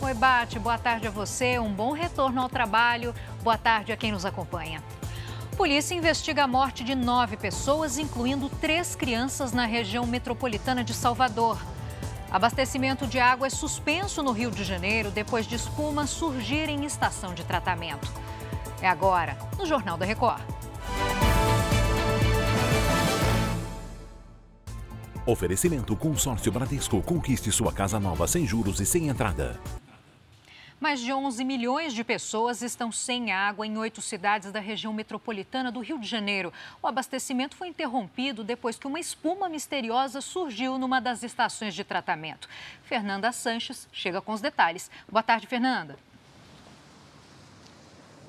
Oi, Bate, boa tarde a você, um bom retorno ao trabalho, boa tarde a quem nos acompanha. Polícia investiga a morte de nove pessoas, incluindo três crianças na região metropolitana de Salvador. Abastecimento de água é suspenso no Rio de Janeiro depois de espuma surgir em estação de tratamento. É agora, no Jornal da Record. Oferecimento Consórcio Bradesco. Conquiste sua casa nova sem juros e sem entrada. Mais de 11 milhões de pessoas estão sem água em oito cidades da região metropolitana do Rio de Janeiro. O abastecimento foi interrompido depois que uma espuma misteriosa surgiu numa das estações de tratamento. Fernanda Sanches chega com os detalhes. Boa tarde, Fernanda.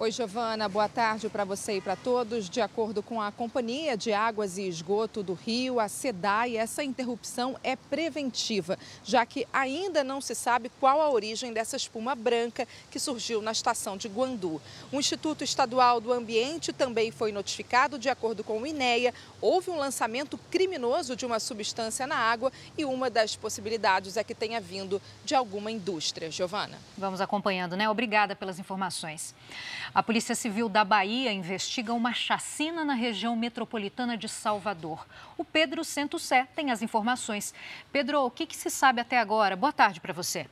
Oi, Giovana, boa tarde para você e para todos. De acordo com a Companhia de Águas e Esgoto do Rio, a SEDAI, essa interrupção é preventiva, já que ainda não se sabe qual a origem dessa espuma branca que surgiu na estação de Guandu. O Instituto Estadual do Ambiente também foi notificado, de acordo com o INEA, houve um lançamento criminoso de uma substância na água e uma das possibilidades é que tenha vindo de alguma indústria. Giovana. Vamos acompanhando, né? Obrigada pelas informações. A Polícia Civil da Bahia investiga uma chacina na região metropolitana de Salvador. O Pedro Sé tem as informações. Pedro, o que, que se sabe até agora? Boa tarde para você.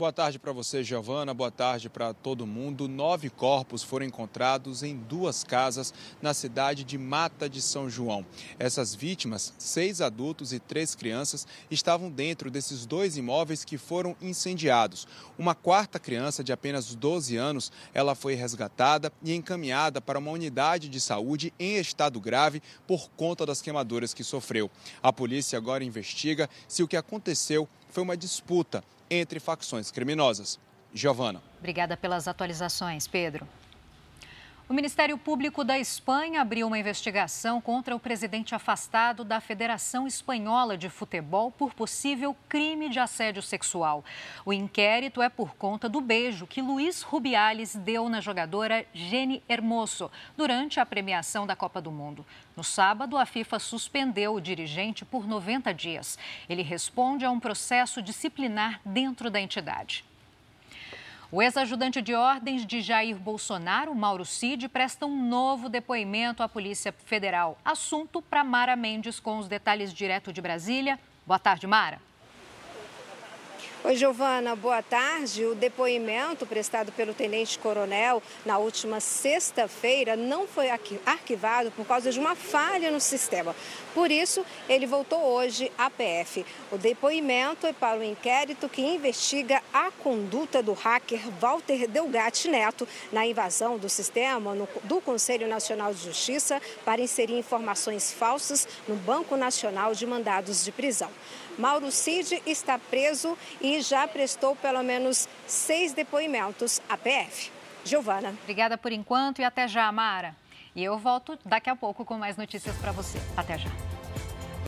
Boa tarde para você, Giovana. Boa tarde para todo mundo. Nove corpos foram encontrados em duas casas na cidade de Mata de São João. Essas vítimas, seis adultos e três crianças, estavam dentro desses dois imóveis que foram incendiados. Uma quarta criança, de apenas 12 anos, ela foi resgatada e encaminhada para uma unidade de saúde em estado grave por conta das queimaduras que sofreu. A polícia agora investiga se o que aconteceu foi uma disputa entre facções criminosas. Giovana. Obrigada pelas atualizações, Pedro. O Ministério Público da Espanha abriu uma investigação contra o presidente afastado da Federação Espanhola de Futebol por possível crime de assédio sexual. O inquérito é por conta do beijo que Luiz Rubiales deu na jogadora Jenny Hermoso durante a premiação da Copa do Mundo. No sábado, a FIFA suspendeu o dirigente por 90 dias. Ele responde a um processo disciplinar dentro da entidade. O ex-ajudante de ordens de Jair Bolsonaro, Mauro Cid, presta um novo depoimento à Polícia Federal. Assunto para Mara Mendes, com os detalhes direto de Brasília. Boa tarde, Mara. Oi, Giovana, boa tarde. O depoimento prestado pelo tenente-coronel na última sexta-feira não foi arquivado por causa de uma falha no sistema. Por isso, ele voltou hoje à PF. O depoimento é para o inquérito que investiga a conduta do hacker Walter Delgatti Neto na invasão do sistema do Conselho Nacional de Justiça para inserir informações falsas no Banco Nacional de Mandados de Prisão. Mauro Cid está preso e já prestou pelo menos seis depoimentos à PF. Giovana. Obrigada por enquanto e até já, Mara. E eu volto daqui a pouco com mais notícias para você. Até já.